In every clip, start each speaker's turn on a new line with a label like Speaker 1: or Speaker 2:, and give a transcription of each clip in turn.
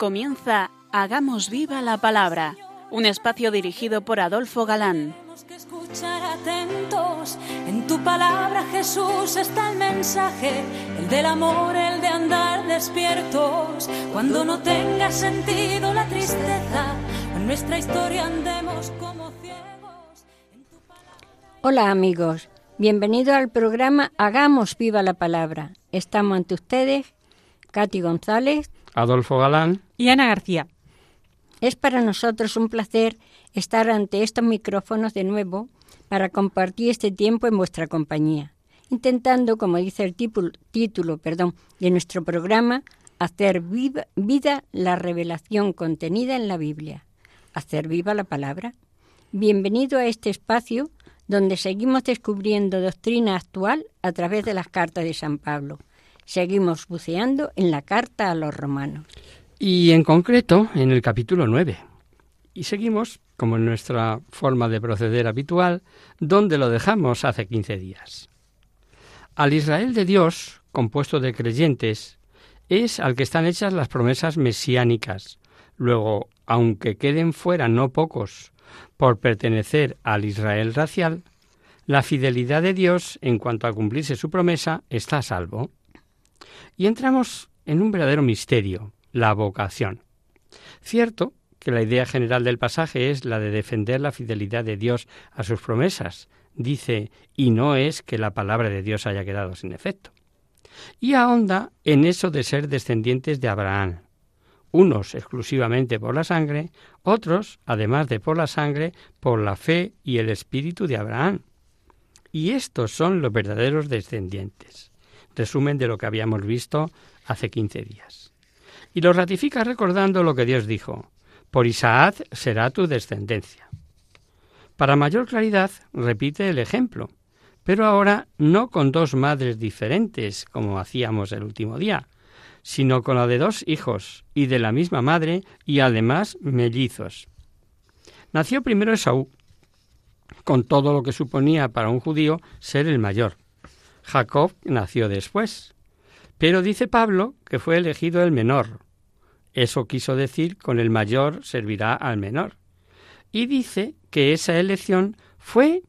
Speaker 1: Comienza Hagamos viva la palabra, un espacio dirigido por Adolfo Galán.
Speaker 2: Tenemos que escuchar atentos. En tu palabra, Jesús, está el mensaje, el del amor, el de andar despiertos. Cuando no tenga sentido la tristeza, en nuestra historia andemos como ciegos. En tu
Speaker 3: Hola amigos, bienvenidos al programa Hagamos viva la palabra. Estamos ante ustedes, Katy González.
Speaker 4: Adolfo Galán.
Speaker 5: y Ana García.
Speaker 3: Es para nosotros un placer estar ante estos micrófonos de nuevo para compartir este tiempo en vuestra compañía, intentando, como dice el título, título perdón, de nuestro programa, hacer viva, vida la revelación contenida en la Biblia, hacer viva la palabra. Bienvenido a este espacio donde seguimos descubriendo doctrina actual a través de las cartas de San Pablo. Seguimos buceando en la carta a los romanos.
Speaker 4: Y en concreto en el capítulo 9. Y seguimos, como en nuestra forma de proceder habitual, donde lo dejamos hace 15 días. Al Israel de Dios, compuesto de creyentes, es al que están hechas las promesas mesiánicas. Luego, aunque queden fuera no pocos por pertenecer al Israel racial, la fidelidad de Dios en cuanto a cumplirse su promesa está a salvo. Y entramos en un verdadero misterio, la vocación. Cierto que la idea general del pasaje es la de defender la fidelidad de Dios a sus promesas. Dice, y no es que la palabra de Dios haya quedado sin efecto. Y ahonda en eso de ser descendientes de Abraham, unos exclusivamente por la sangre, otros, además de por la sangre, por la fe y el espíritu de Abraham. Y estos son los verdaderos descendientes. Resumen de lo que habíamos visto hace quince días. Y lo ratifica recordando lo que Dios dijo, por Isaac será tu descendencia. Para mayor claridad, repite el ejemplo, pero ahora no con dos madres diferentes, como hacíamos el último día, sino con la de dos hijos, y de la misma madre, y además mellizos. Nació primero Esaú, con todo lo que suponía para un judío ser el mayor. Jacob nació después. Pero dice Pablo que fue elegido el menor. Eso quiso decir con el mayor servirá al menor. Y dice que esa elección fue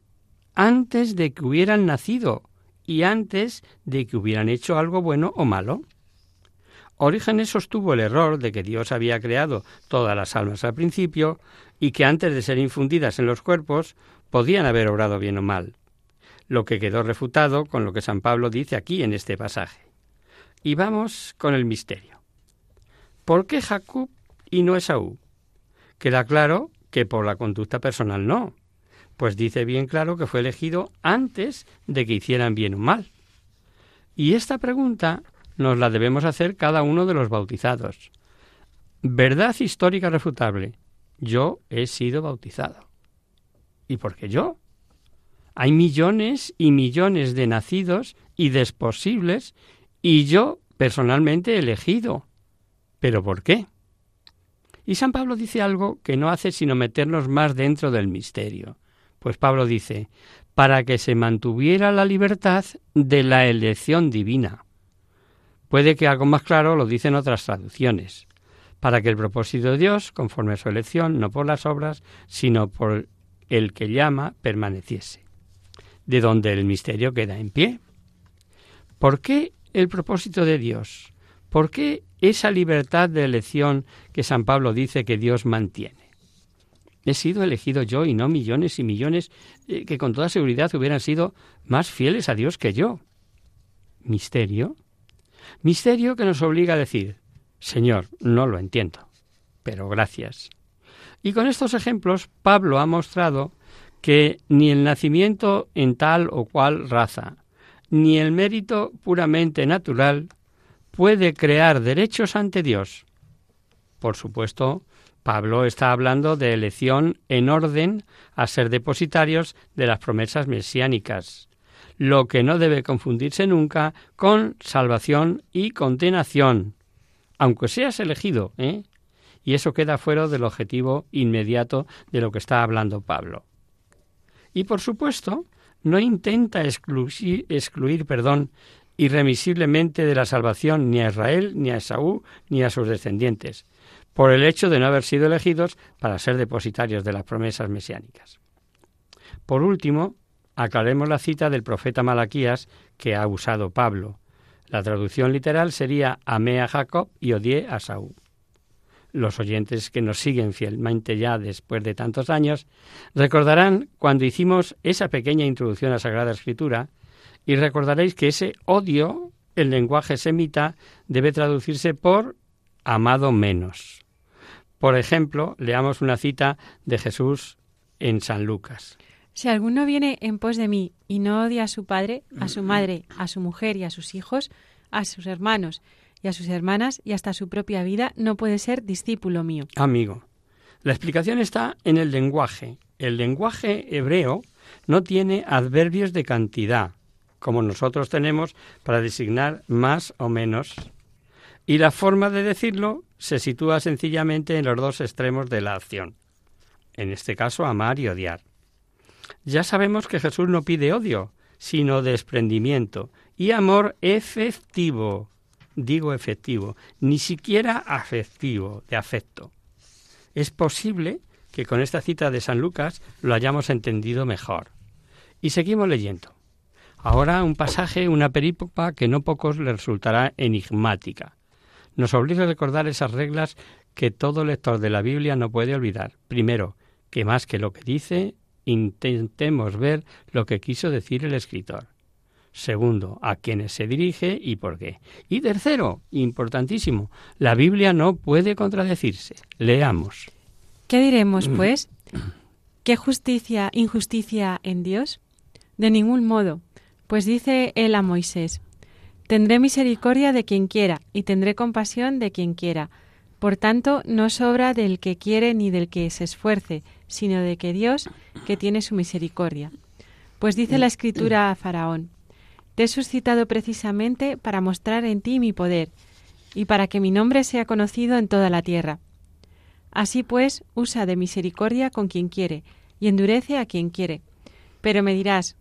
Speaker 4: antes de que hubieran nacido y antes de que hubieran hecho algo bueno o malo. Orígenes sostuvo el error de que Dios había creado todas las almas al principio y que antes de ser infundidas en los cuerpos podían haber obrado bien o mal, lo que quedó refutado con lo que San Pablo dice aquí en este pasaje. Y vamos con el misterio. ¿Por qué Jacob y no Esaú? Queda claro que por la conducta personal no, pues dice bien claro que fue elegido antes de que hicieran bien o mal. Y esta pregunta nos la debemos hacer cada uno de los bautizados. Verdad histórica refutable. Yo he sido bautizado. ¿Y por qué yo? Hay millones y millones de nacidos y desposibles y yo personalmente elegido. ¿Pero por qué? Y San Pablo dice algo que no hace sino meternos más dentro del misterio. Pues Pablo dice, para que se mantuviera la libertad de la elección divina. Puede que algo más claro lo dicen otras traducciones, para que el propósito de Dios, conforme a su elección, no por las obras, sino por el que llama, permaneciese. De donde el misterio queda en pie. ¿Por qué el propósito de Dios? ¿Por qué esa libertad de elección que San Pablo dice que Dios mantiene? He sido elegido yo y no millones y millones eh, que con toda seguridad hubieran sido más fieles a Dios que yo. ¿Misterio? Misterio que nos obliga a decir, Señor, no lo entiendo, pero gracias. Y con estos ejemplos, Pablo ha mostrado que ni el nacimiento en tal o cual raza, ni el mérito puramente natural puede crear derechos ante Dios. Por supuesto, Pablo está hablando de elección en orden a ser depositarios de las promesas mesiánicas, lo que no debe confundirse nunca con salvación y condenación, aunque seas elegido, ¿eh? Y eso queda fuera del objetivo inmediato de lo que está hablando Pablo. Y por supuesto, no intenta excluir, perdón, irremisiblemente de la salvación ni a Israel, ni a Esaú, ni a sus descendientes, por el hecho de no haber sido elegidos para ser depositarios de las promesas mesiánicas. Por último, aclaremos la cita del profeta Malaquías que ha usado Pablo. La traducción literal sería amé a Jacob y odié a Saúl. Los oyentes que nos siguen fielmente ya después de tantos años recordarán cuando hicimos esa pequeña introducción a Sagrada Escritura y recordaréis que ese odio, el lenguaje semita, debe traducirse por amado menos. Por ejemplo, leamos una cita de Jesús en San Lucas.
Speaker 5: Si alguno viene en pos de mí y no odia a su padre, a su madre, a su mujer y a sus hijos, a sus hermanos y a sus hermanas y hasta su propia vida, no puede ser discípulo mío.
Speaker 4: Amigo, la explicación está en el lenguaje. El lenguaje hebreo no tiene adverbios de cantidad, como nosotros tenemos para designar más o menos. Y la forma de decirlo se sitúa sencillamente en los dos extremos de la acción. En este caso, amar y odiar. Ya sabemos que Jesús no pide odio, sino desprendimiento y amor efectivo. Digo efectivo, ni siquiera afectivo, de afecto. Es posible que con esta cita de San Lucas lo hayamos entendido mejor. Y seguimos leyendo. Ahora un pasaje, una perípopa que no pocos le resultará enigmática. Nos obliga a recordar esas reglas que todo lector de la Biblia no puede olvidar. Primero, que más que lo que dice, intentemos ver lo que quiso decir el escritor. Segundo, a quiénes se dirige y por qué. Y tercero, importantísimo, la Biblia no puede contradecirse. Leamos.
Speaker 5: ¿Qué diremos, mm. pues? ¿Qué justicia, injusticia en Dios? De ningún modo, pues dice él a Moisés, Tendré misericordia de quien quiera y tendré compasión de quien quiera. Por tanto, no sobra del que quiere ni del que se esfuerce, sino de que Dios, que tiene su misericordia. Pues dice la Escritura a Faraón, He suscitado precisamente para mostrar en ti mi poder, y para que mi nombre sea conocido en toda la tierra. Así pues, usa de misericordia con quien quiere, y endurece a quien quiere. Pero me dirás,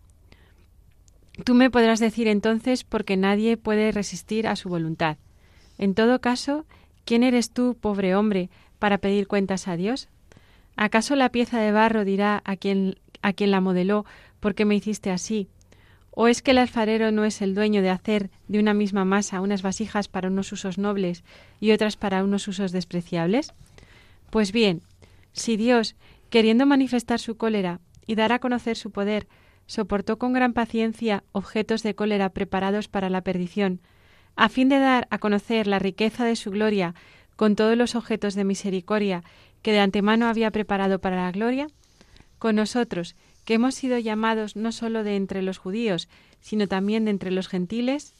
Speaker 5: Tú me podrás decir entonces porque nadie puede resistir a su voluntad. En todo caso, ¿quién eres tú, pobre hombre, para pedir cuentas a Dios? ¿Acaso la pieza de barro dirá a quien, a quien la modeló por qué me hiciste así? ¿O es que el alfarero no es el dueño de hacer de una misma masa unas vasijas para unos usos nobles y otras para unos usos despreciables? Pues bien, si Dios, queriendo manifestar su cólera y dar a conocer su poder, soportó con gran paciencia objetos de cólera preparados para la perdición, a fin de dar a conocer la riqueza de su gloria con todos los objetos de misericordia que de antemano había preparado para la gloria? Con nosotros, que hemos sido llamados no sólo de entre los judíos, sino también de entre los gentiles?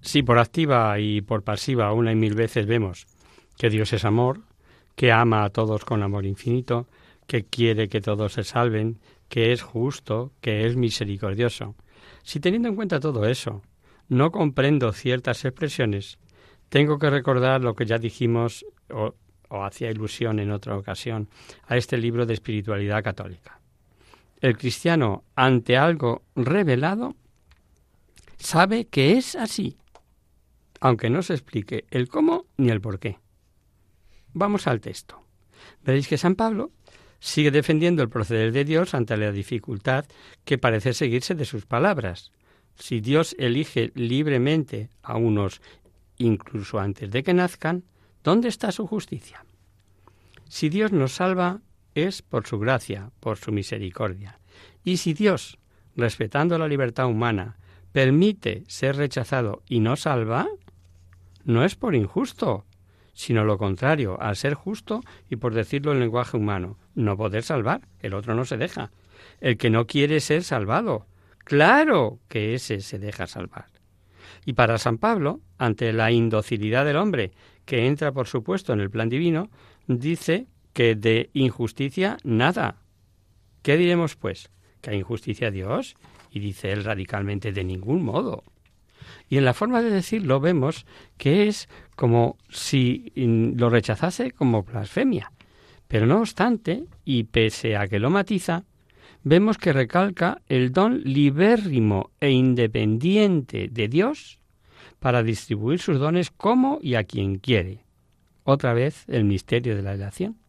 Speaker 4: Sí, por activa y por pasiva una y mil veces vemos que Dios es amor, que ama a todos con amor infinito, que quiere que todos se salven, que es justo, que es misericordioso. Si teniendo en cuenta todo eso, no comprendo ciertas expresiones, tengo que recordar lo que ya dijimos o, hacía ilusión en otra ocasión a este libro de espiritualidad católica. El cristiano, ante algo revelado, sabe que es así, aunque no se explique el cómo ni el por qué. Vamos al texto. Veréis que San Pablo sigue defendiendo el proceder de Dios ante la dificultad que parece seguirse de sus palabras. Si Dios elige libremente a unos incluso antes de que nazcan, ¿dónde está su justicia? Si Dios nos salva es por su gracia, por su misericordia. Y si Dios, respetando la libertad humana, permite ser rechazado y no salva, no es por injusto, sino lo contrario, al ser justo y por decirlo en lenguaje humano, no poder salvar, el otro no se deja. El que no quiere ser salvado, claro que ese se deja salvar. Y para San Pablo, ante la indocilidad del hombre, que entra por supuesto en el plan divino, dice que de injusticia nada. ¿Qué diremos pues? ¿Que hay injusticia a Dios? Y dice él radicalmente de ningún modo. Y en la forma de decirlo vemos que es como si lo rechazase como blasfemia. Pero no obstante, y pese a que lo matiza, vemos que recalca el don libérrimo e independiente de Dios para distribuir sus dones como y a quien quiere. otra vez el misterio de la elección.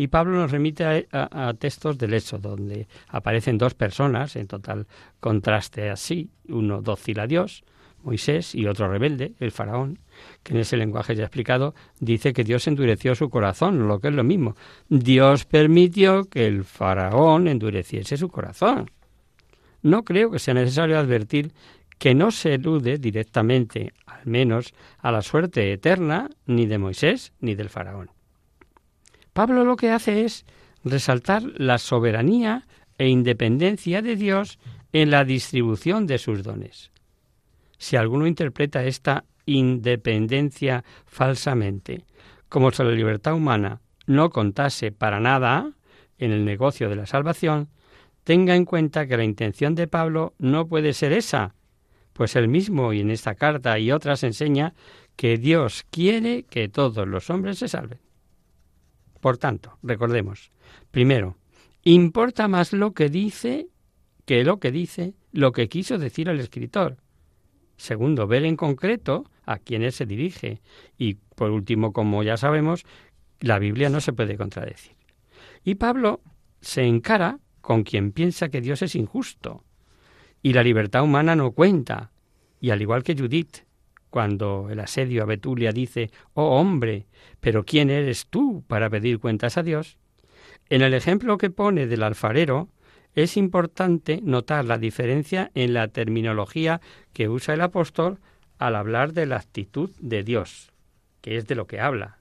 Speaker 4: Y Pablo nos remite a, textos del Éxodo, donde aparecen dos personas en total contraste así, uno dócil a Dios, Moisés, y otro rebelde, el faraón, que en ese lenguaje ya explicado dice que Dios endureció su corazón, lo que es lo mismo. Dios permitió que el faraón endureciese su corazón. No creo que sea necesario advertir que no se elude directamente, al menos, a la suerte eterna ni de Moisés ni del faraón. Pablo lo que hace es resaltar la soberanía e independencia de Dios en la distribución de sus dones. Si alguno interpreta esta independencia falsamente, como si la libertad humana no contase para nada en el negocio de la salvación, tenga en cuenta que la intención de Pablo no puede ser esa, pues él mismo y en esta carta y otras enseña que Dios quiere que todos los hombres se salven. Por tanto, recordemos, primero, importa más lo que dice que lo que dice lo que quiso decir el escritor. Segundo, ver en concreto a quiénes se dirige. Y por último, como ya sabemos, la Biblia no se puede contradecir. Y Pablo se encara con quien piensa que Dios es injusto y la libertad humana no cuenta. Y al igual que Judith, cuando el asedio a Betulia dice, oh hombre, pero ¿quién eres tú para pedir cuentas a Dios? En el ejemplo que pone del alfarero, es importante notar la diferencia en la terminología que usa el apóstol al hablar de la actitud de Dios, que es de lo que habla,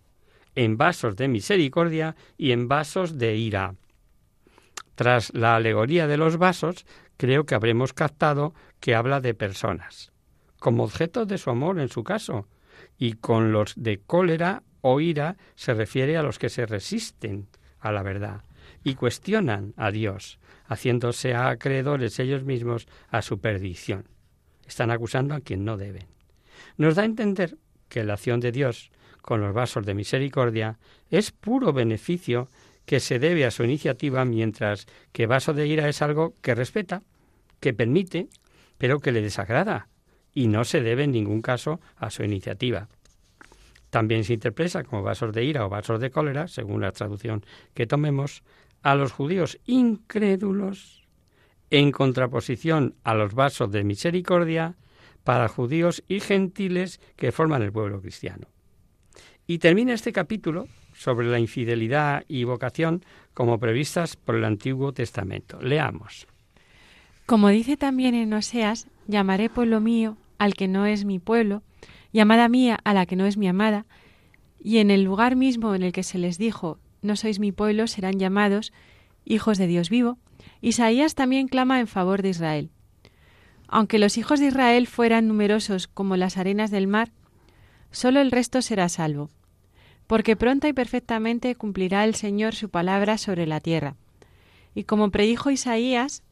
Speaker 4: en vasos de misericordia y en vasos de ira. Tras la alegoría de los vasos, creo que habremos captado que habla de personas, como objeto de su amor en su caso, y con los de cólera o ira se refiere a los que se resisten a la verdad y cuestionan a Dios, haciéndose acreedores ellos mismos a su perdición. Están acusando a quien no deben. Nos da a entender que la acción de Dios con los vasos de misericordia es puro beneficio que se debe a su iniciativa, mientras que vaso de ira es algo que respeta, que permite, pero que le desagrada, y no se debe en ningún caso a su iniciativa. También se interpreta como vasos de ira o vasos de cólera, según la traducción que tomemos, a los judíos incrédulos en contraposición a los vasos de misericordia para judíos y gentiles que forman el pueblo cristiano. Y termina este capítulo sobre la infidelidad y vocación como previstas por el Antiguo Testamento. Leamos.
Speaker 5: Como dice también en Oseas, llamaré pueblo mío al que no es mi pueblo, y amada mía a la que no es mi amada, y en el lugar mismo en el que se les dijo, no sois mi pueblo, serán llamados hijos de Dios vivo, Isaías también clama en favor de Israel. Aunque los hijos de Israel fueran numerosos como las arenas del mar, solo el resto será salvo porque pronta y perfectamente cumplirá el Señor su palabra sobre la tierra. Y como predijo Isaías,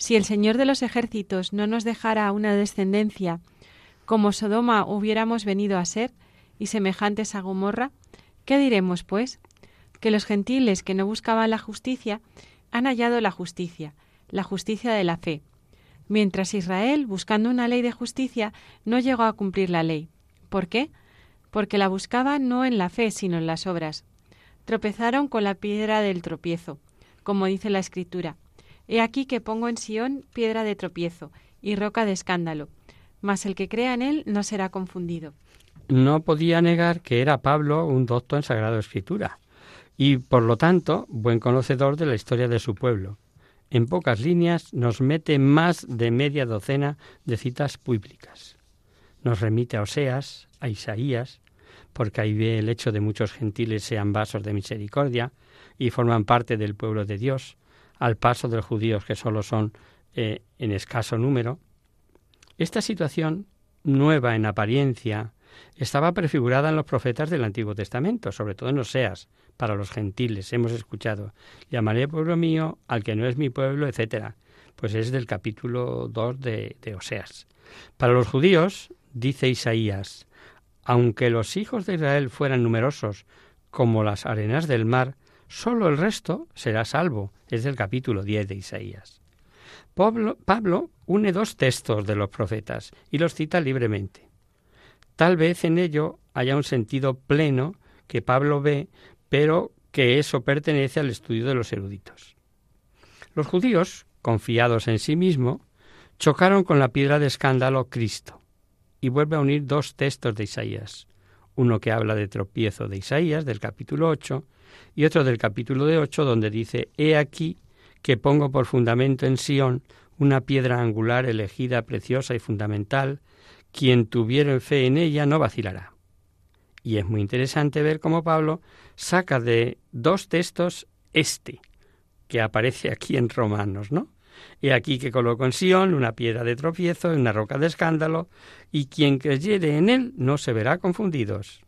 Speaker 5: si el Señor de los ejércitos no nos dejara una descendencia como Sodoma hubiéramos venido a ser, y semejantes a Gomorra, ¿qué diremos, pues? Que los gentiles que no buscaban la justicia han hallado la justicia, la justicia de la fe, mientras Israel, buscando una ley de justicia, no llegó a cumplir la ley. ¿Por qué? porque la buscaba no en la fe, sino en las obras. Tropezaron con la piedra del tropiezo, como dice la Escritura. He aquí que pongo en Sión piedra de tropiezo y roca de escándalo, mas el que crea en él no será confundido.
Speaker 4: No podía negar que era Pablo un docto en Sagrada Escritura y, por lo tanto, buen conocedor de la historia de su pueblo. En pocas líneas nos mete más de media docena de citas bíblicas. Nos remite a Oseas, a Isaías, porque ahí ve el hecho de muchos gentiles sean vasos de misericordia y forman parte del pueblo de Dios, al paso de los judíos que solo son eh, en escaso número. Esta situación, nueva en apariencia, estaba prefigurada en los profetas del Antiguo Testamento, sobre todo en Oseas, para los gentiles. Hemos escuchado, llamaré pueblo mío al que no es mi pueblo, etcétera. Pues es del capítulo 2 de, de Oseas. Para los judíos, dice Isaías, aunque los hijos de Israel fueran numerosos como las arenas del mar, solo el resto será salvo. Es del capítulo 10 de Isaías. Pablo, une dos textos de los profetas y los cita libremente. Tal vez en ello haya un sentido pleno que Pablo ve, pero que eso pertenece al estudio de los eruditos. Los judíos, confiados en sí mismo, chocaron con la piedra de escándalo Cristo, y vuelve a unir dos textos de Isaías, uno que habla de tropiezo de Isaías, del capítulo 8, y otro del capítulo de 8, donde dice, He aquí que pongo por fundamento en Sión una piedra angular elegida, preciosa y fundamental, quien tuviera fe en ella no vacilará. Y es muy interesante ver cómo Pablo saca de dos textos este, que aparece aquí en Romanos, ¿no? Y aquí que coloco en Sión una piedra de tropiezo, una roca de escándalo, y quien creyere en él no se verá confundidos.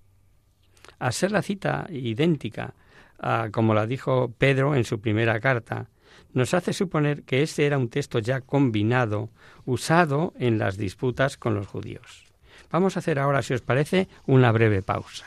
Speaker 4: A ser la cita idéntica, a, como la dijo Pedro en su primera carta, nos hace suponer que este era un texto ya combinado, usado en las disputas con los judíos. Vamos a hacer ahora, si os parece, una breve pausa.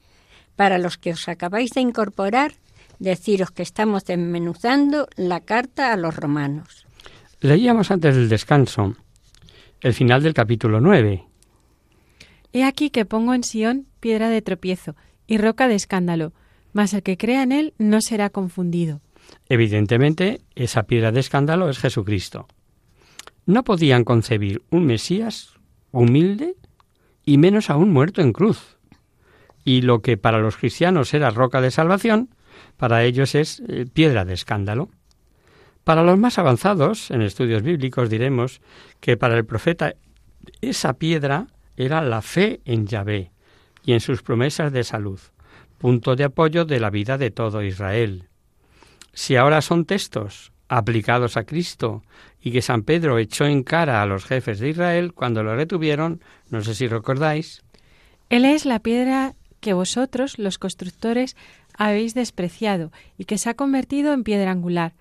Speaker 3: Para los que os acabáis de incorporar, deciros que estamos desmenuzando la carta a los romanos.
Speaker 4: Leíamos antes del descanso el final del capítulo 9.
Speaker 5: He aquí que pongo en Sión piedra de tropiezo y roca de escándalo, mas el que crea en él no será confundido.
Speaker 4: Evidentemente, esa piedra de escándalo es Jesucristo. No podían concebir un Mesías humilde y menos aún muerto en cruz y lo que para los cristianos era roca de salvación, para ellos es eh, piedra de escándalo. Para los más avanzados en estudios bíblicos diremos que para el profeta esa piedra era la fe en Yahvé y en sus promesas de salud, punto de apoyo de la vida de todo Israel. Si ahora son textos aplicados a Cristo y que San Pedro echó en cara a los jefes de Israel cuando lo retuvieron, no sé si recordáis.
Speaker 5: Él es la piedra que vosotros, los constructores, habéis despreciado y que se ha convertido en piedra angular.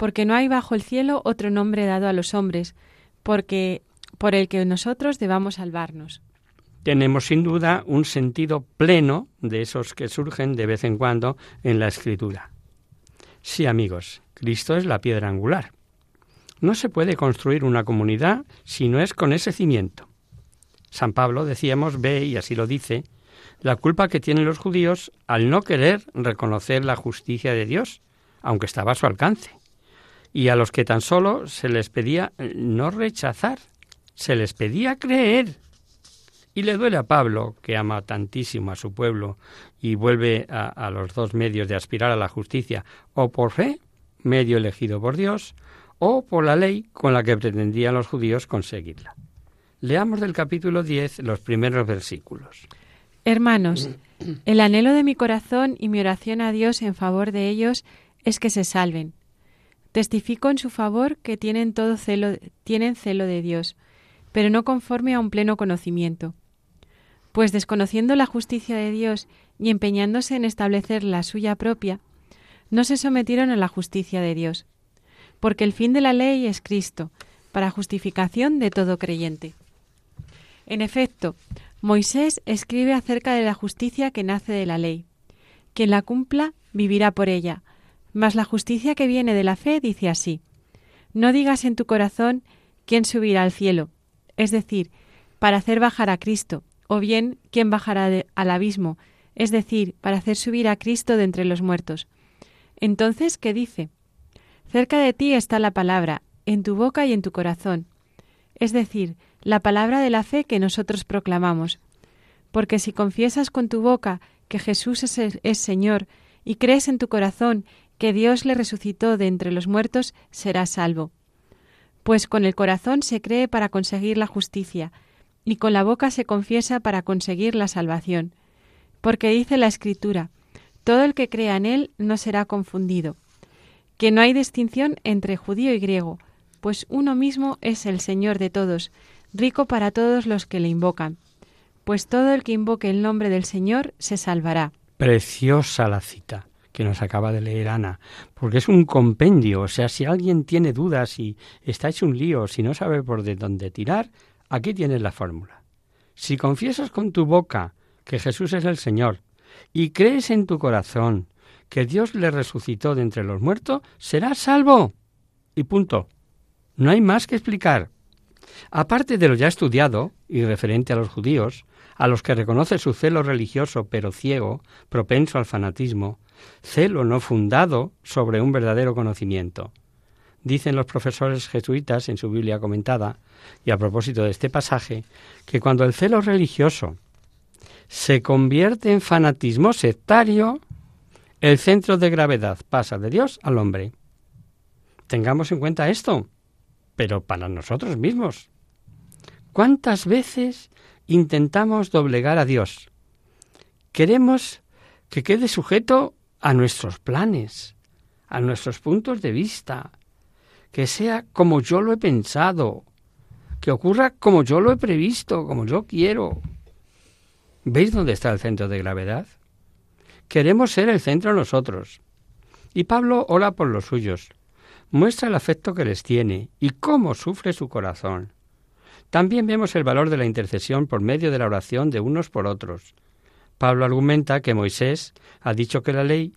Speaker 5: porque no hay bajo el cielo otro nombre dado a los hombres, porque por el que nosotros debamos salvarnos.
Speaker 4: Tenemos sin duda un sentido pleno de esos que surgen de vez en cuando en la escritura. Sí, amigos, Cristo es la piedra angular. No se puede construir una comunidad si no es con ese cimiento. San Pablo, decíamos, ve, y así lo dice, la culpa que tienen los judíos al no querer reconocer la justicia de Dios, aunque estaba a su alcance, y a los que tan solo se les pedía no rechazar, se les pedía creer. Y le duele a Pablo, que ama tantísimo a su pueblo y vuelve a, los dos medios de aspirar a la justicia, o por fe, medio elegido por Dios, o por la ley con la que pretendían los judíos conseguirla. Leamos del capítulo 10 los primeros versículos.
Speaker 5: Hermanos, el anhelo de mi corazón y mi oración a Dios en favor de ellos es que se salven. Testifico en su favor que tienen todo celo, tienen celo de Dios, pero no conforme a un pleno conocimiento. Pues desconociendo la justicia de Dios y empeñándose en establecer la suya propia, no se sometieron a la justicia de Dios, porque el fin de la ley es Cristo, para justificación de todo creyente. En efecto, Moisés escribe acerca de la justicia que nace de la ley. Quien la cumpla vivirá por ella. Mas la justicia que viene de la fe dice así, No digas en tu corazón quién subirá al cielo, es decir, para hacer bajar a Cristo, o bien quién bajará al abismo, es decir, para hacer subir a Cristo de entre los muertos. Entonces, ¿qué dice? Cerca de ti está la palabra, en tu boca y en tu corazón. Es decir, la palabra de la fe que nosotros proclamamos. Porque si confiesas con tu boca que Jesús es, Señor y crees en tu corazón que Dios le resucitó de entre los muertos, serás salvo. Pues con el corazón se cree para conseguir la justicia, y con la boca se confiesa para conseguir la salvación. Porque dice la Escritura, todo el que crea en Él no será confundido, que no hay distinción entre judío y griego, pues uno mismo es el Señor de todos, rico para todos los que le invocan, pues todo el que invoque el nombre del Señor se salvará.
Speaker 4: Preciosa la cita que nos acaba de leer Ana, porque es un compendio, o sea, si alguien tiene dudas y está hecho un lío, si no sabe por de dónde tirar, aquí tienes la fórmula. Si confiesas con tu boca que Jesús es el Señor y crees en tu corazón que Dios le resucitó de entre los muertos, serás salvo. Y punto. No hay más que explicar. Aparte de lo ya estudiado y referente a los judíos, a los que reconoce su celo religioso pero ciego, propenso al fanatismo, celo no fundado sobre un verdadero conocimiento. Dicen los profesores jesuitas en su Biblia comentada, y a propósito de este pasaje, que cuando el celo religioso se convierte en fanatismo sectario, el centro de gravedad pasa de Dios al hombre. Tengamos en cuenta esto pero para nosotros mismos. ¿Cuántas veces intentamos doblegar a Dios? Queremos que quede sujeto a nuestros planes, a nuestros puntos de vista, que sea como yo lo he pensado, que ocurra como yo lo he previsto, como yo quiero. ¿Veis dónde está el centro de gravedad? Queremos ser el centro nosotros. Y Pablo ora por los suyos, muestra el afecto que les tiene y cómo sufre su corazón. También vemos el valor de la intercesión por medio de la oración de unos por otros. Pablo argumenta que Moisés ha dicho que la ley,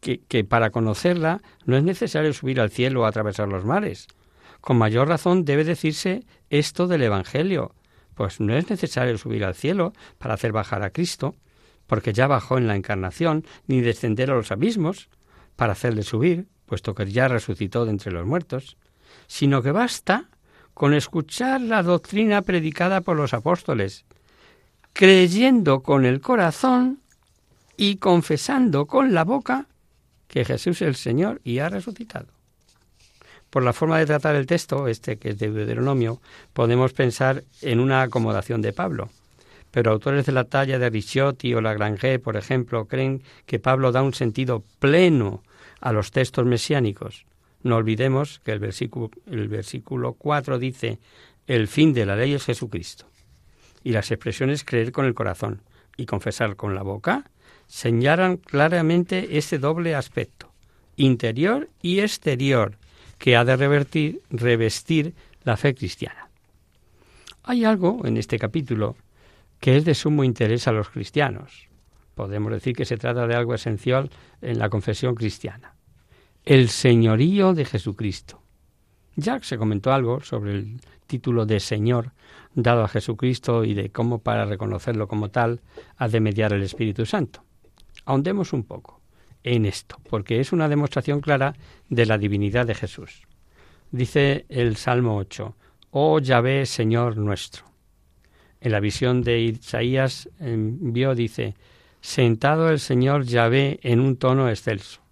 Speaker 4: que, para conocerla no es necesario subir al cielo o atravesar los mares. Con mayor razón debe decirse esto del Evangelio, pues no es necesario subir al cielo para hacer bajar a Cristo, porque ya bajó en la encarnación, ni descender a los abismos para hacerle subir, puesto que ya resucitó de entre los muertos, sino que basta con escuchar la doctrina predicada por los apóstoles, creyendo con el corazón y confesando con la boca que Jesús es el Señor y ha resucitado. Por la forma de tratar el texto, este que es de Deuteronomio, podemos pensar en una acomodación de Pablo. Pero autores de la talla de Ricciotti o Lagrange, por ejemplo, creen que Pablo da un sentido pleno a los textos mesiánicos. No olvidemos que el versículo, el versículo 4 dice, el fin de la ley es Jesucristo. Y las expresiones creer con el corazón y confesar con la boca señalan claramente ese doble aspecto, interior y exterior, que ha de revertir, revestir la fe cristiana. Hay algo en este capítulo que es de sumo interés a los cristianos. Podemos decir que se trata de algo esencial en la confesión cristiana. El señorío de Jesucristo. Ya se comentó algo sobre el título de Señor dado a Jesucristo y de cómo para reconocerlo como tal ha de mediar el Espíritu Santo. Ahondemos un poco en esto, porque es una demostración clara de la divinidad de Jesús. Dice el Salmo 8, Oh Yahvé, Señor nuestro. En la visión de Isaías vio, dice, sentado el Señor Yahvé en un tono excelso.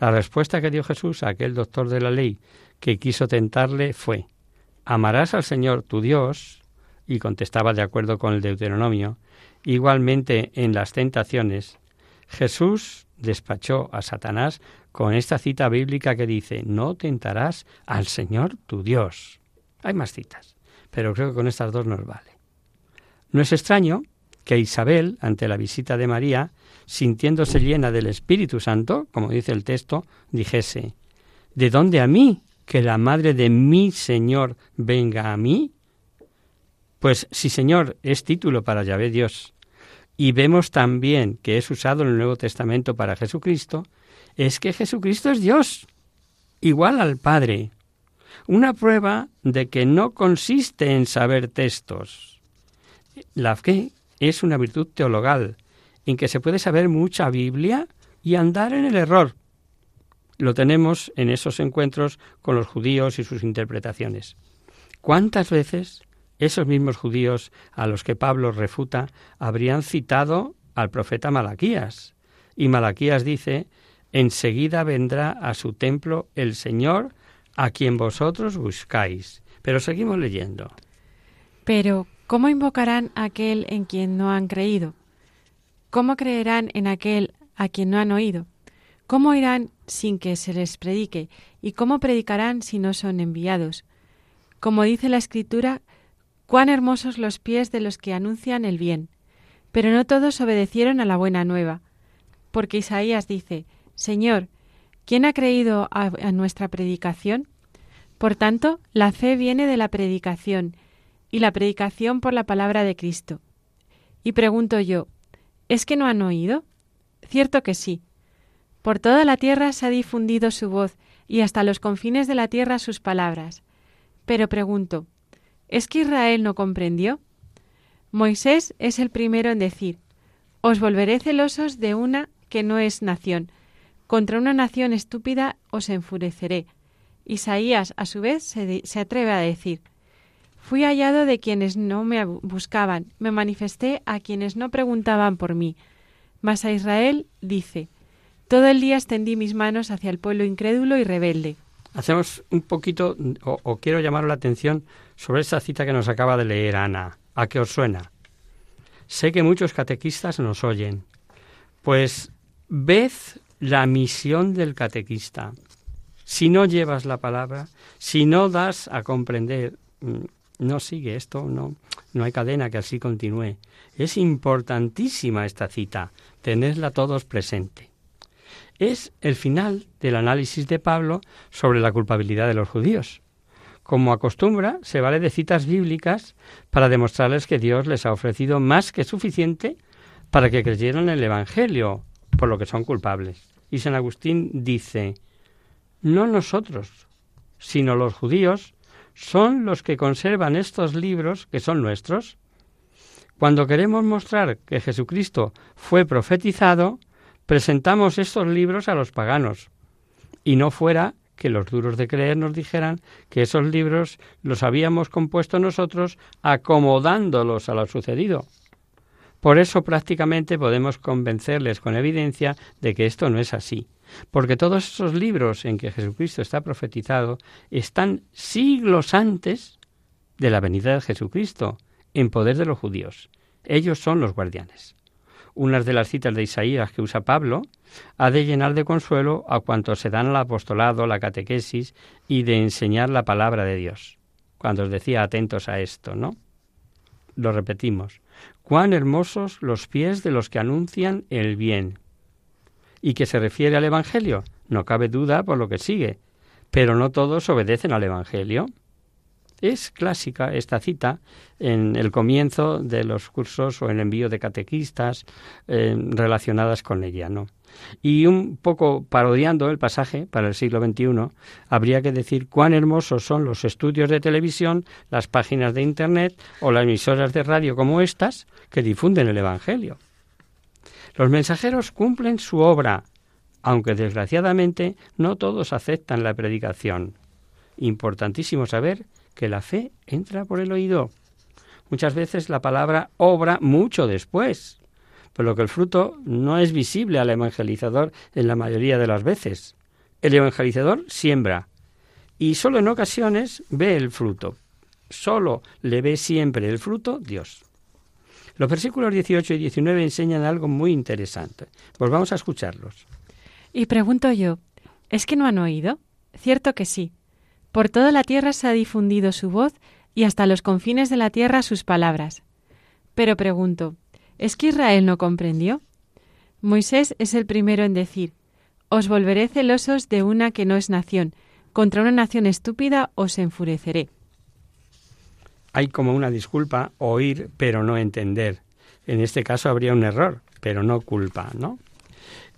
Speaker 4: La respuesta que dio Jesús a aquel doctor de la ley que quiso tentarle fue, amarás al Señor tu Dios, y contestaba de acuerdo con el Deuteronomio, igualmente en las tentaciones, Jesús despachó a Satanás con esta cita bíblica que dice, no tentarás al Señor tu Dios. Hay más citas, pero creo que con estas dos nos vale. No es extraño que Isabel, ante la visita de María, sintiéndose llena del Espíritu Santo, como dice el texto, dijese, ¿De dónde a mí que la madre de mi Señor venga a mí? Pues si Señor es título para Yahvé Dios, y vemos también que es usado en el Nuevo Testamento para Jesucristo, es que Jesucristo es Dios, igual al Padre. Una prueba de que no consiste en saber textos. La fe es una virtud teologal, en que se puede saber mucha Biblia y andar en el error, lo tenemos en esos encuentros con los judíos y sus interpretaciones. ¿Cuántas veces esos mismos judíos a los que Pablo refuta habrían citado al profeta Malaquías? Y Malaquías dice, enseguida vendrá a su templo el Señor a quien vosotros buscáis. Pero seguimos leyendo.
Speaker 5: Pero, ¿cómo invocarán a aquel en quien no han creído? ¿Cómo creerán en aquel a quien no han oído? ¿Cómo irán sin que se les predique? ¿Y cómo predicarán si no son enviados? Como dice la Escritura, cuán hermosos los pies de los que anuncian el bien. Pero no todos obedecieron a la buena nueva, porque Isaías dice, Señor, ¿quién ha creído a, nuestra predicación? Por tanto, la fe viene de la predicación, y la predicación por la palabra de Cristo. Y pregunto yo, ¿es que no han oído? Cierto que sí, por toda la tierra se ha difundido su voz y hasta los confines de la tierra sus palabras. Pero pregunto, ¿es que Israel no comprendió? Moisés es el primero en decir, Os volveré celosos de una que no es nación. Contra una nación estúpida os enfureceré. Isaías, a su vez, se, se atreve a decir, Fui hallado de quienes no me buscaban, me manifesté a quienes no preguntaban por mí. Mas a Israel dice, todo el día extendí mis manos hacia el pueblo incrédulo y rebelde.
Speaker 4: Hacemos un poquito, o, quiero llamar la atención sobre esa cita que nos acaba de leer Ana. ¿A qué os suena? Sé que muchos catequistas nos oyen. Pues ved la misión del catequista. Si no llevas la palabra, si no das a comprender, mm, no sigue esto, no, no hay cadena que así continúe. Es importantísima esta cita, tenedla todos presente es el final del análisis de Pablo sobre la culpabilidad de los judíos. Como acostumbra, se vale de citas bíblicas para demostrarles que Dios les ha ofrecido más que suficiente para que creyeran en el Evangelio, por lo que son culpables. Y San Agustín dice, no nosotros, sino los judíos, son los que conservan estos libros que son nuestros. Cuando queremos mostrar que Jesucristo fue profetizado, presentamos estos libros a los paganos, y no fuera que los duros de creer nos dijeran que esos libros los habíamos compuesto nosotros acomodándolos a lo sucedido. Por eso prácticamente podemos convencerles con evidencia de que esto no es así, porque todos esos libros en que Jesucristo está profetizado están siglos antes de la venida de Jesucristo, en poder de los judíos. Ellos son los guardianes unas de las citas de Isaías que usa Pablo, ha de llenar de consuelo a cuantos se dan al apostolado, la catequesis y de enseñar la palabra de Dios. Cuando os decía atentos a esto, ¿no? Lo repetimos. Cuán hermosos los pies de los que anuncian el bien. ¿Y que se refiere al Evangelio? No cabe duda por lo que sigue. pero no todos obedecen al Evangelio. Es clásica esta cita en el comienzo de los cursos o en envío de catequistas eh, relacionadas con ella, ¿no? Y un poco parodiando el pasaje para el siglo XXI, habría que decir cuán hermosos son los estudios de televisión, las páginas de Internet o las emisoras de radio como estas que difunden el Evangelio. Los mensajeros cumplen su obra, aunque desgraciadamente no todos aceptan la predicación. Importantísimo saber que la fe entra por el oído. Muchas veces la palabra obra mucho después, por lo que el fruto no es visible al evangelizador en la mayoría de las veces. El evangelizador siembra y solo en ocasiones ve el fruto. Solo le ve siempre el fruto Dios. Los versículos 18 y 19 enseñan algo muy interesante. Pues vamos a escucharlos.
Speaker 5: Y pregunto yo, ¿es que no han oído? Cierto que sí. Por toda la tierra se ha difundido su voz y hasta los confines de la tierra sus palabras. Pero pregunto, ¿es que Israel no comprendió? Moisés es el primero en decir, Os volveré celosos de una que no es nación, contra una nación estúpida os enfureceré.
Speaker 4: Hay como una disculpa, oír pero no entender. En este caso habría un error, pero no culpa, ¿no?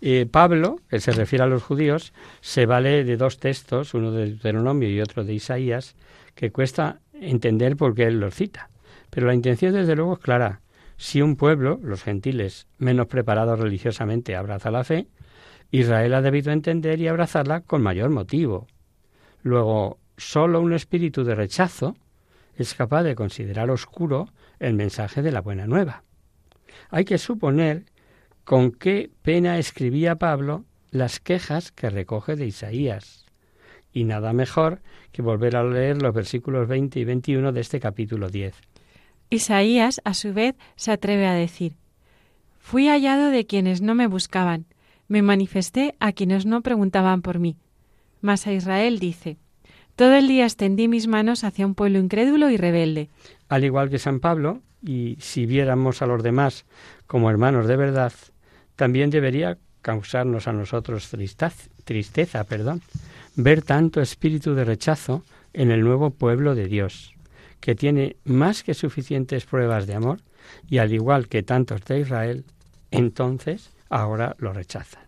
Speaker 4: Eh, Pablo, que se refiere a los judíos, se vale de dos textos, uno de Deuteronomio y otro de Isaías, que cuesta entender por qué él los cita. Pero la intención, desde luego, es clara. Si un pueblo, los gentiles, menos preparados religiosamente, abraza la fe, Israel ha debido entender y abrazarla con mayor motivo. Luego, solo un espíritu de rechazo es capaz de considerar oscuro el mensaje de la buena nueva. Hay que suponer con qué pena escribía Pablo las quejas que recoge de Isaías. Y nada mejor que volver a leer los versículos 20 y 21 de este capítulo 10.
Speaker 5: Isaías, a su vez, se atreve a decir, Fui hallado de quienes no me buscaban, me manifesté a quienes no preguntaban por mí. Mas a Israel dice, Todo el día extendí mis manos hacia un pueblo incrédulo y rebelde.
Speaker 4: Al igual que San Pablo, y si viéramos a los demás como hermanos de verdad, también debería causarnos a nosotros tristeza, tristeza perdón, ver tanto espíritu de rechazo en el nuevo pueblo de Dios, que tiene más que suficientes pruebas de amor, y al igual que tantos de Israel, entonces ahora lo rechazan.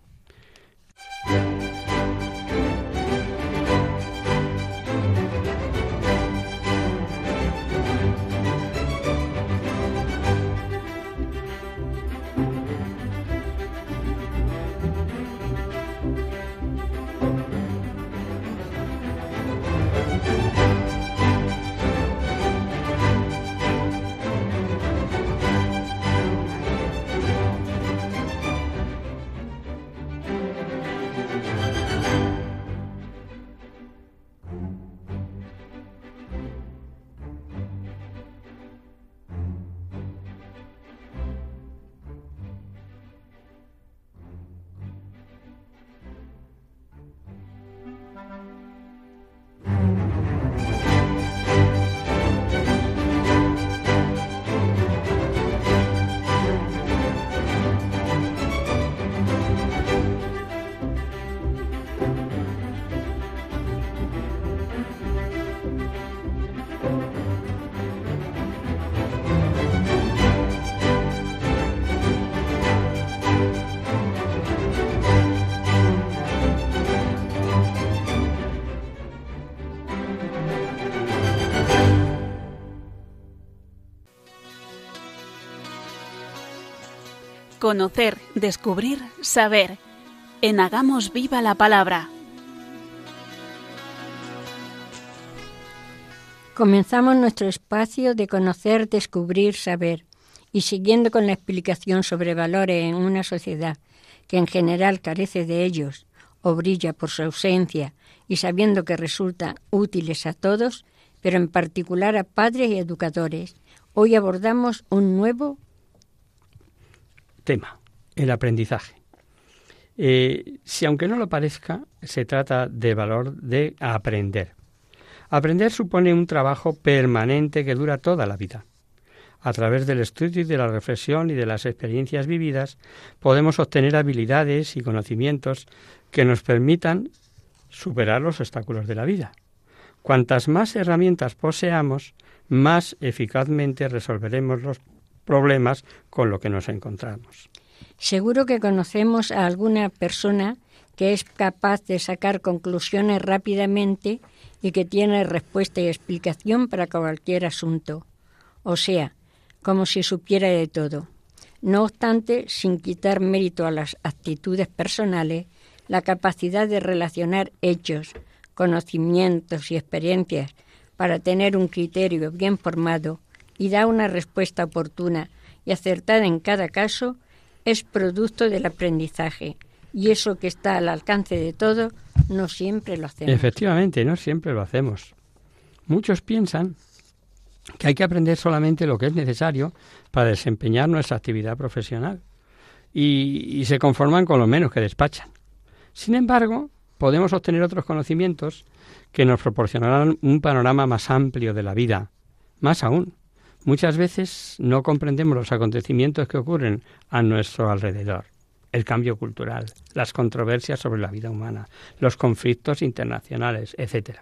Speaker 1: Conocer, descubrir, saber. En Hagamos Viva la Palabra.
Speaker 3: Comenzamos nuestro espacio de conocer, descubrir, saber, y siguiendo con la explicación sobre valores en una sociedad que en general carece de ellos o brilla por su ausencia y sabiendo que resultan útiles a todos, pero en particular a padres y educadores, hoy abordamos un nuevo
Speaker 4: tema, el aprendizaje. Eh, si aunque no lo parezca, se trata de valor de aprender. Aprender supone un trabajo permanente que dura toda la vida. A través del estudio y de la reflexión y de las experiencias vividas podemos obtener habilidades y conocimientos que nos permitan superar los obstáculos de la vida. Cuantas más herramientas poseamos, más eficazmente resolveremos los problemas con lo que nos encontramos.
Speaker 3: Seguro que conocemos a alguna persona que es capaz de sacar conclusiones rápidamente y que tiene respuesta y explicación para cualquier asunto. O sea, como si supiera de todo. No obstante, sin quitar mérito a las actitudes personales, la capacidad de relacionar hechos, conocimientos y experiencias para tener un criterio bien formado y dar una respuesta oportuna y acertada en cada caso es producto del aprendizaje. Y eso que está al alcance de todo, no siempre lo hacemos.
Speaker 4: Efectivamente, no siempre lo hacemos. Muchos piensan que hay que aprender solamente lo que es necesario para desempeñar nuestra actividad profesional y, y se conforman con lo menos que despachan. Sin embargo, podemos obtener otros conocimientos que nos proporcionarán un panorama más amplio de la vida. Más aún, muchas veces no comprendemos los acontecimientos que ocurren a nuestro alrededor. El cambio cultural, las controversias sobre la vida humana, los conflictos internacionales, etc.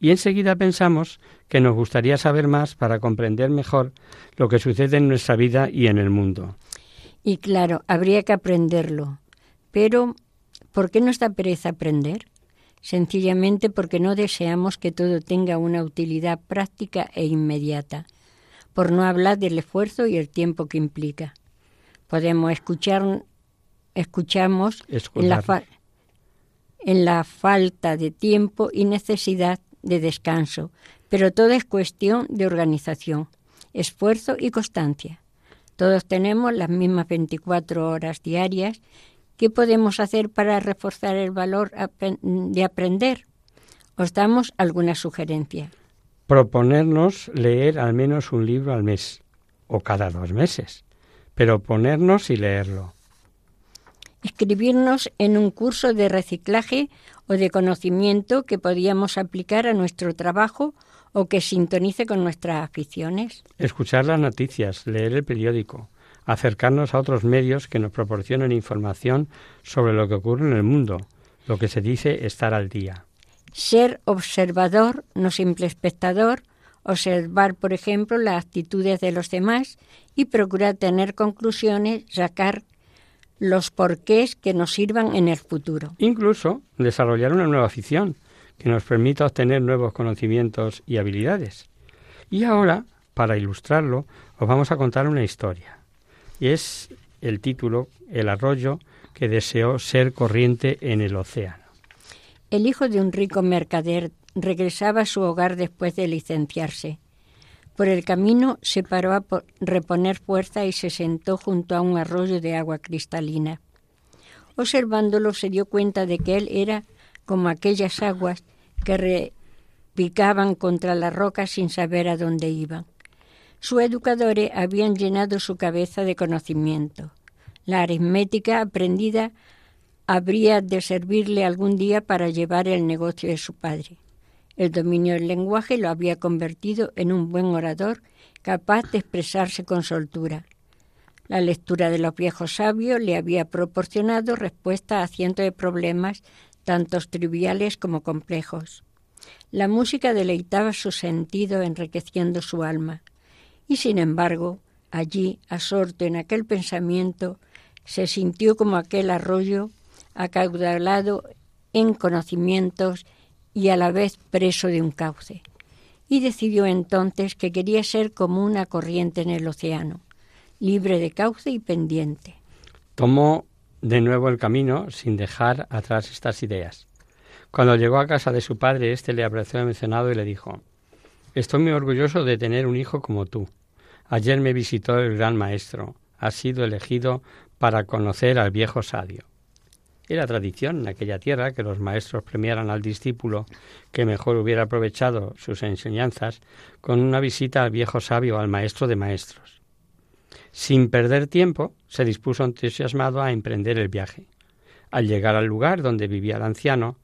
Speaker 4: Y enseguida pensamos que nos gustaría saber más para comprender mejor lo que sucede en nuestra vida y en el mundo.
Speaker 3: Y claro, habría que aprenderlo. Pero, ¿por qué nos da pereza aprender? sencillamente porque no deseamos que todo tenga una utilidad práctica e inmediata, por no hablar del esfuerzo y el tiempo que implica. Podemos escuchar, escuchamos en la, en la falta de tiempo y necesidad de descanso, pero todo es cuestión de organización, esfuerzo y constancia. Todos tenemos las mismas 24 horas diarias ¿Qué podemos hacer para reforzar el valor de aprender? Os damos alguna sugerencia.
Speaker 4: Proponernos leer al menos un libro al mes o cada dos meses, pero ponernos y leerlo.
Speaker 3: Escribirnos en un curso de reciclaje o de conocimiento que podíamos aplicar a nuestro trabajo o que sintonice con nuestras aficiones.
Speaker 4: Escuchar las noticias, leer el periódico, acercarnos a otros medios que nos proporcionen información sobre lo que ocurre en el mundo, lo que se dice estar al día.
Speaker 3: Ser observador, no simple espectador, observar, por ejemplo, las actitudes de los demás y procurar tener conclusiones, sacar los porqués que nos sirvan en el futuro.
Speaker 4: Incluso desarrollar una nueva afición que nos permita obtener nuevos conocimientos y habilidades. Y ahora, para ilustrarlo, os vamos a contar una historia y es el título El arroyo que deseó ser corriente en el océano.
Speaker 3: El hijo de un rico mercader regresaba a su hogar después de licenciarse. Por el camino se paró a reponer fuerza y se sentó junto a un arroyo de agua cristalina. Observándolo se dio cuenta de que él era como aquellas aguas que repicaban contra la roca sin saber a dónde iban. Sus educadores habían llenado su cabeza de conocimiento. La aritmética aprendida habría de servirle algún día para llevar el negocio de su padre. El dominio del lenguaje lo había convertido en un buen orador capaz de expresarse con soltura. La lectura de los viejos sabios le había proporcionado respuesta a cientos de problemas, tantos triviales como complejos. La música deleitaba su sentido, enriqueciendo su alma. Y sin embargo, allí, asorto en aquel pensamiento, se sintió como aquel arroyo acaudalado en conocimientos y a la vez preso de un cauce. Y decidió entonces que quería ser como una corriente en el océano, libre de cauce y pendiente.
Speaker 4: Tomó de nuevo el camino sin dejar atrás estas ideas. Cuando llegó a casa de su padre, éste le abrazó mencionado y le dijo Estoy muy orgulloso de tener un hijo como tú. Ayer me visitó el gran maestro. Ha sido elegido para conocer al viejo sabio. Era tradición en aquella tierra que los maestros premiaran al discípulo que mejor hubiera aprovechado sus enseñanzas con una visita al viejo sabio, al maestro de maestros. Sin perder tiempo, se dispuso entusiasmado a emprender el viaje. Al llegar al lugar donde vivía el anciano,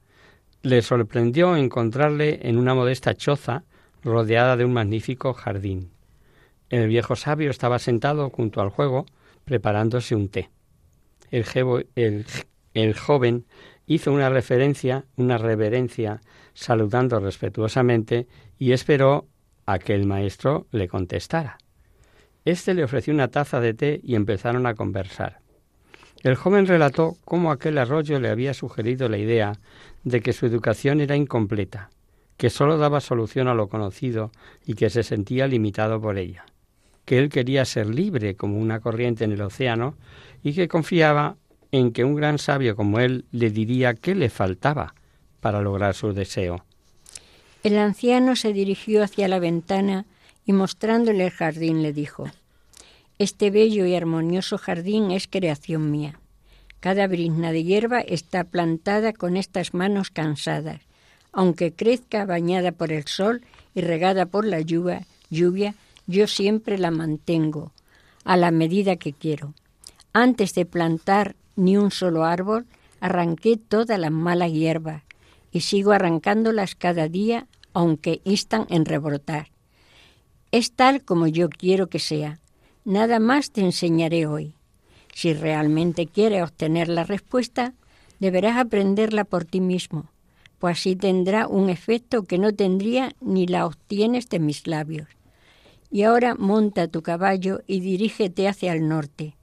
Speaker 4: le sorprendió encontrarle en una modesta choza rodeada de un magnífico jardín. El viejo sabio estaba sentado junto al juego, preparándose un té. El, el, el joven hizo una referencia, una reverencia, saludando respetuosamente y esperó a que el maestro le contestara. Este le ofreció una taza de té y empezaron a conversar. El joven relató cómo aquel arroyo le había sugerido la idea de que su educación era incompleta, que sólo daba solución a lo conocido y que se sentía limitado por ella, que él quería ser libre como una corriente en el océano y que confiaba en que un gran sabio como él le diría qué le faltaba para lograr su deseo.
Speaker 3: El anciano se dirigió hacia la ventana y mostrándole el jardín le dijo, Este bello y armonioso jardín es creación mía. Cada brizna de hierba está plantada con estas manos cansadas. Aunque crezca bañada por el sol y regada por la lluvia, lluvia, yo siempre la mantengo a la medida que quiero. Antes de plantar ni un solo árbol, arranqué todas las malas hierbas y sigo arrancándolas cada día, aunque instan en rebrotar. Es tal como yo quiero que sea. Nada más te enseñaré hoy. Si realmente quieres obtener la respuesta, deberás aprenderla por ti mismo, pues así tendrá un efecto que no tendría ni la obtienes de mis labios. Y ahora monta tu caballo y dirígete hacia el norte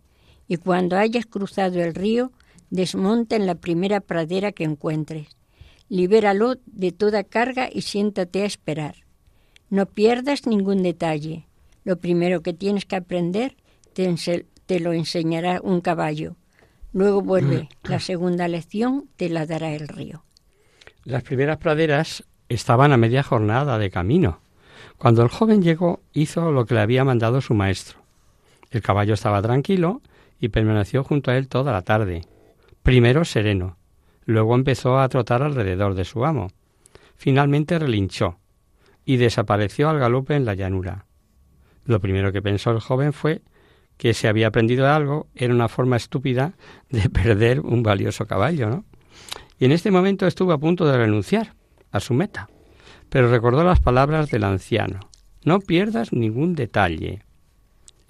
Speaker 3: y cuando hayas cruzado el río, desmonta en la primera pradera que encuentres. Libéralo de toda carga y siéntate a esperar. No pierdas ningún detalle. Lo primero que tienes que aprender te, te lo enseñará un caballo. Luego vuelve. La segunda lección te la dará el río.
Speaker 4: Las primeras praderas estaban a media jornada de camino. Cuando el joven llegó, hizo lo que le había mandado su maestro. El caballo estaba tranquilo y permaneció junto a él toda la tarde. Primero sereno, luego empezó a trotar alrededor de su amo. Finalmente relinchó y desapareció al galope en la llanura. Lo primero que pensó el joven fue que se había aprendido algo era una forma estúpida de perder un valioso caballo, ¿no? Y en este momento estuvo a punto de renunciar a su meta, pero recordó las palabras del anciano. No pierdas ningún detalle.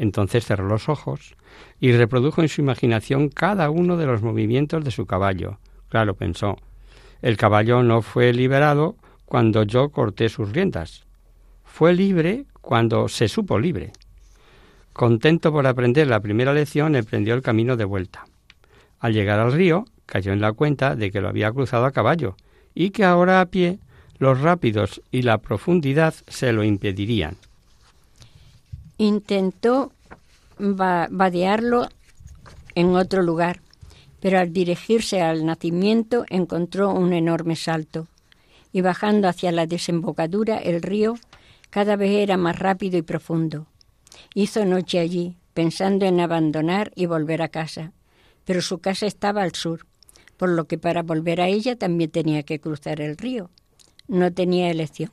Speaker 4: Entonces cerró los ojos y reprodujo en su imaginación cada uno de los movimientos de su caballo. Claro, pensó, el caballo no fue liberado cuando yo corté sus riendas. Fue libre cuando se supo libre. Contento por aprender la primera lección, emprendió el camino de vuelta. Al llegar al río, cayó en la cuenta de que lo había cruzado a caballo y que ahora a pie los rápidos y la profundidad se lo impedirían
Speaker 3: intentó vadearlo en otro lugar, pero al dirigirse al nacimiento encontró un enorme salto y bajando hacia la desembocadura el río cada vez era más rápido y profundo. Hizo noche allí, pensando en abandonar y volver a casa, pero su casa estaba al sur, por lo que para volver a ella también tenía que cruzar el río. No tenía elección.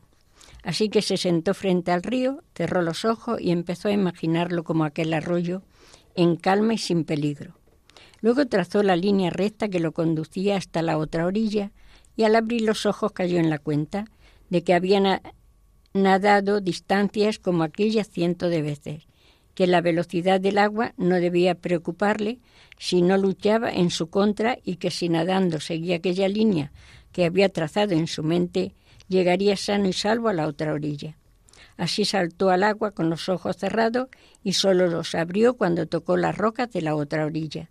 Speaker 3: Así que se sentó frente al río, cerró los ojos y empezó a imaginarlo como aquel arroyo, en calma y sin peligro. Luego trazó la línea recta que lo conducía hasta la otra orilla y al abrir los ojos cayó en la cuenta de que había nadado distancias como aquellas cientos de veces, que la velocidad del agua no debía preocuparle si no luchaba en su contra y que si nadando seguía aquella línea que había trazado en su mente, llegaría sano y salvo a la otra orilla. Así saltó al agua con los ojos cerrados y solo los abrió cuando tocó las rocas de la otra orilla,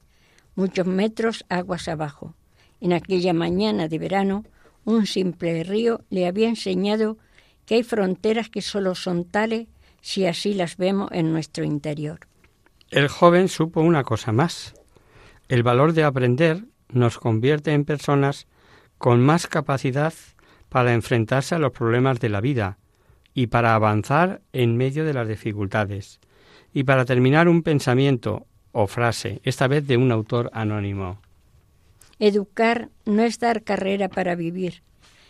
Speaker 3: muchos metros aguas abajo. En aquella mañana de verano, un simple río le había enseñado que hay fronteras que solo son tales si así las vemos en nuestro interior.
Speaker 4: El joven supo una cosa más. El valor de aprender nos convierte en personas con más capacidad para enfrentarse a los problemas de la vida y para avanzar en medio de las dificultades. Y para terminar un pensamiento o frase, esta vez de un autor anónimo.
Speaker 3: Educar no es dar carrera para vivir,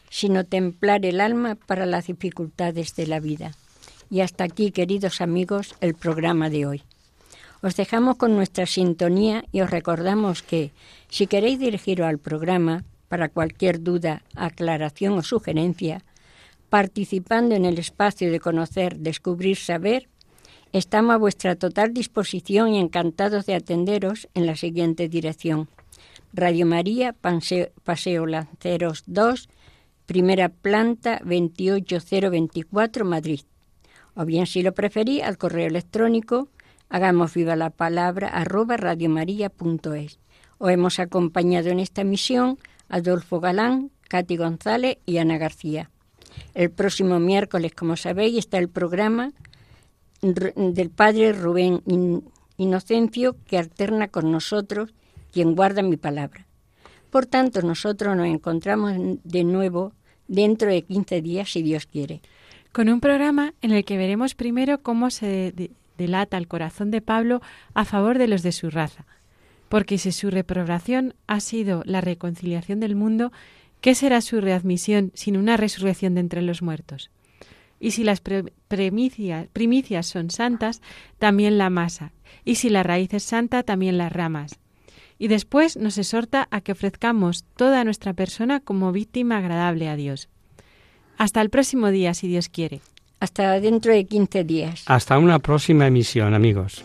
Speaker 3: sino templar el alma para las dificultades de la vida. Y hasta aquí, queridos amigos, el programa de hoy. Os dejamos con nuestra sintonía y os recordamos que, si queréis dirigiros al programa, para cualquier duda, aclaración o sugerencia, participando en el espacio de conocer, descubrir, saber, estamos a vuestra total disposición y encantados de atenderos en la siguiente dirección. Radio María, Paseo, Lanceros 2, primera planta 28024, Madrid. O bien, si lo preferí, al correo electrónico hagamos viva la palabra arroba radiomaria.es. O hemos acompañado en esta misión Adolfo Galán, Katy González y Ana García. El próximo miércoles, como sabéis, está el programa del padre Rubén Inocencio que alterna con nosotros quien guarda mi palabra. Por tanto, nosotros nos encontramos de nuevo dentro de 15 días, si Dios quiere.
Speaker 5: Con un programa en el que veremos primero cómo se delata el corazón de Pablo a favor de los de su raza. Porque si su reprobación ha sido la reconciliación del mundo, ¿qué será su readmisión sin una resurrección de entre los muertos? Y si las primicias son santas, también la masa. Y si la raíz es santa, también las ramas. Y después nos exhorta a que ofrezcamos toda nuestra persona como víctima agradable a Dios. Hasta el próximo día, si Dios quiere.
Speaker 3: Hasta dentro de 15 días.
Speaker 4: Hasta una próxima emisión, amigos.